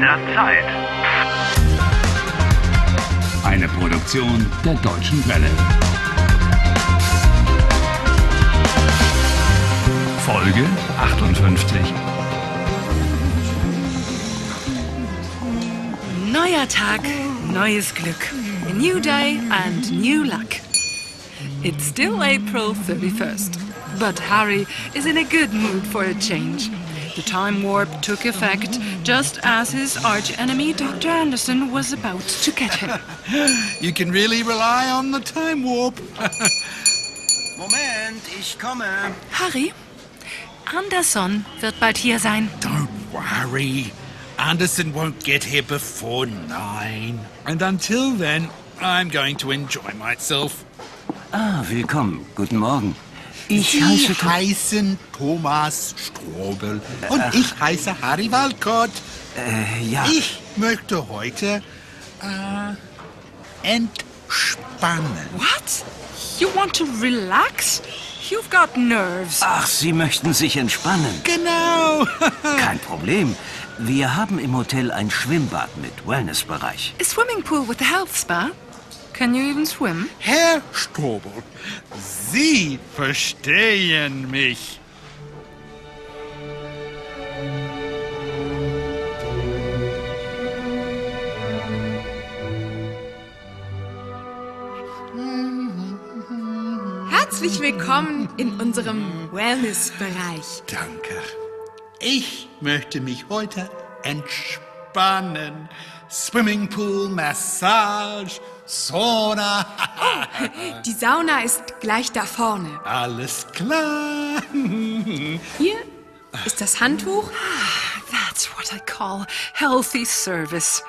der Zeit. Eine Produktion der Deutschen Welle. Folge 58. Neuer Tag, neues Glück. A new day and new luck. It's still April 31st, but Harry is in a good mood for a change. The time warp took effect just as his archenemy Dr. Anderson was about to get him. You can really rely on the time warp. Moment, ich komme. Harry, Anderson wird bald hier sein. Don't worry. Anderson won't get here before nine. And until then, I'm going to enjoy myself. Ah, willkommen. Guten Morgen. Ich Sie heiße Tom. heißen Thomas Strobel und ich heiße Harry Walcott. Äh, ja. Ich möchte heute äh, entspannen. What? You want to relax? You've got nerves. Ach, Sie möchten sich entspannen. Genau. Kein Problem. Wir haben im Hotel ein Schwimmbad mit Wellnessbereich. A swimming pool with a health spa? Can you even swim? Herr Strobel, Sie verstehen mich. Herzlich willkommen in unserem Wellness-Bereich. Danke. Ich möchte mich heute entspannen. Swimmingpool, Massage, Sauna. Die Sauna ist gleich da vorne. Alles klar. Hier ist das Handtuch. That's what I call healthy service.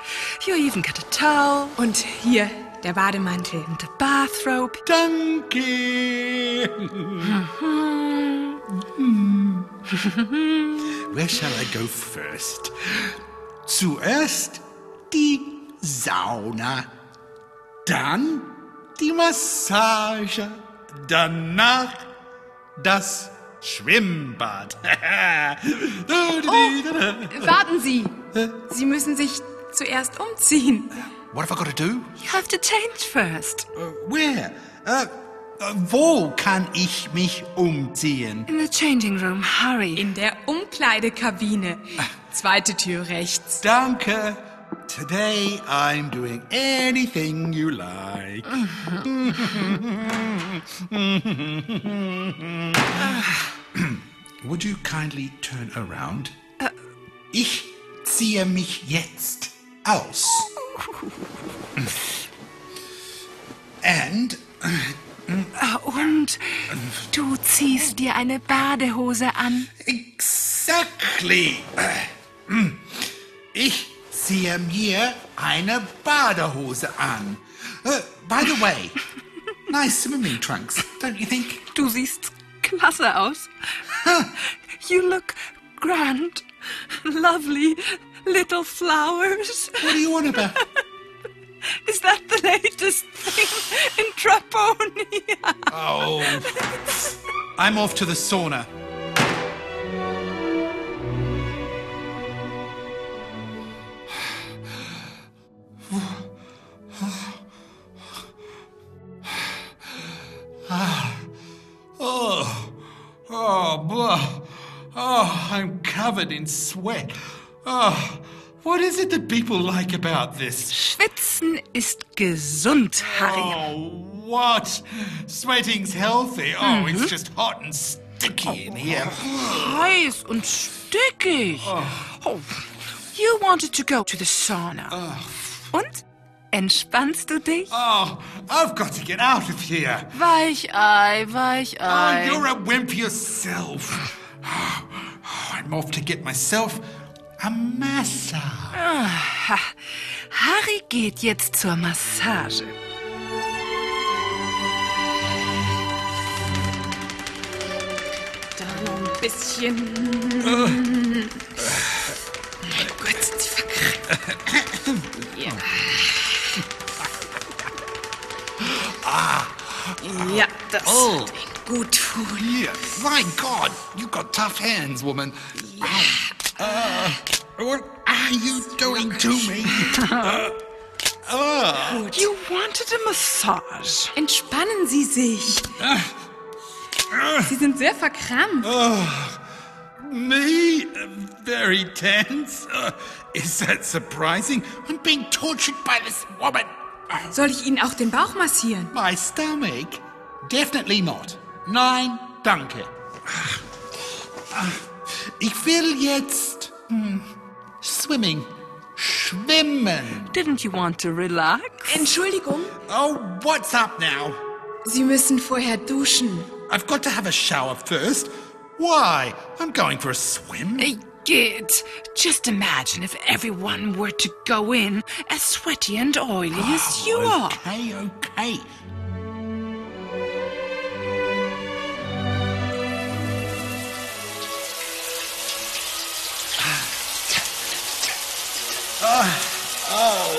You even get a towel Und hier der Bademantel. and a bathrobe. Danke. Where shall I go first? Zuerst die Sauna, dann die Massage, danach das Schwimmbad. Warten Sie! Sie müssen sich zuerst umziehen. What have I got to do? You have to change first. Uh, where? Uh, uh, wo kann ich mich umziehen? In the changing room, hurry. In der Umkleidekabine. Zweite Tür rechts. Danke. Today I'm doing anything you like. Would you kindly turn around? Ich ziehe mich jetzt aus. And Und du ziehst dir eine Badehose an. exactly. Ich ziehe mir eine Badehose an. Uh, by the way, nice swimming trunks, don't you think? Du siehst klasse aus. You look grand. Lovely little flowers. What do you want about? Is that the latest thing in Traponia? Oh. I'm off to the sauna. Oh, blah. Oh, I'm covered in sweat. Oh, what is it that people like about this? Schwitzen ist gesund, Harry. Oh, what? Sweating's healthy. Oh, it's mhm. just hot and sticky in oh, here. Heiß und stickig. Oh. oh, you wanted to go to the sauna. Oh. Und? Entspannst du dich? Oh, I've got to get out of here. Weichei, Oh, Weichei. you're a wimp yourself. Oh, I'm off to get myself a massage. Ha. Harry geht jetzt zur Massage. Da noch ein bisschen. Mein Gott, sind Sie verkratzt. Ja. Ja, das Oh. wird gut tun. Yeah. My God, you've got tough hands, woman. Uh, what? are you doing to me? Oh you wanted a massage. Entspannen Sie sich. Sie sind sehr verkrampft. Me? Uh, Very tense? Uh, is that surprising? I'm being tortured by this woman. Soll ich Ihnen auch den Bauch massieren? My stomach? Definitely not. Nein, danke. Ich will jetzt hm, swimming. Schwimmen. Didn't you want to relax? Entschuldigung. Oh, what's up now? Sie müssen vorher duschen. I've got to have a shower first. Why? I'm going for a swim. Hey, Git, just imagine if everyone were to go in as sweaty and oily as you are. Okay, okay. Oh,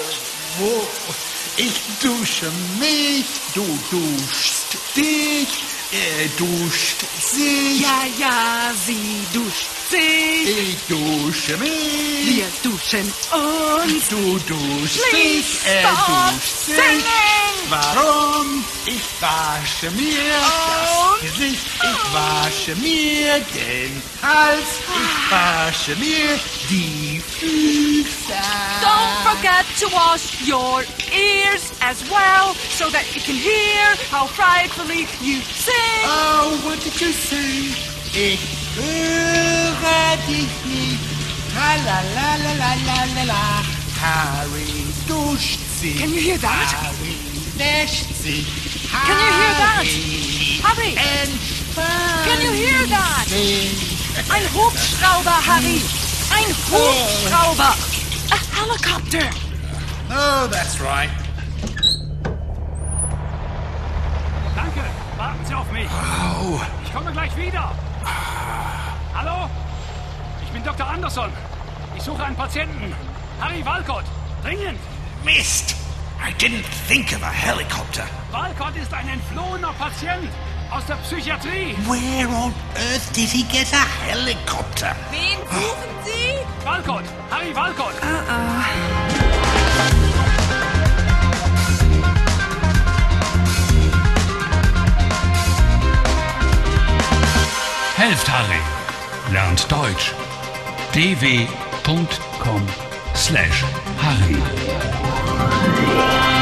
ich dusche mich, du duschst dich, er duscht sich, Ja, ja, dusche mich, Wir duschen uns. du duschst dich, er duscht sich. Warum? Ich wasche mir Und? das Gesicht, ich wasche mir den Hals, ich wasche mir die Füße. Don't forget to wash your ears as well so that you can hear how frightfully you sing. Oh, what did you say? Ich höre dich nicht. La la la la la la la la. Harry duscht sich. Can you hear that? Harry wäscht sich. Can you hear that? Harry Harry, entspannt can you hear that? sich. Ein Hubschrauber, Harry. Ein Hubschrauber. A helicopter. Oh, that's right. Danke, warten Sie auf mich. Ich komme gleich wieder. Hallo? Dr. Anderson. Ich suche einen Patienten. Harry Walcott. Dringend. Mist! I didn't think of a helicopter. Walcott ist ein entflohener Patient aus der Psychiatrie. Where on earth did he get a helicopter? Wen suchen Sie? Walcott. Harry Walcott. Helft Harry. Lernt Deutsch. dw.com/harry.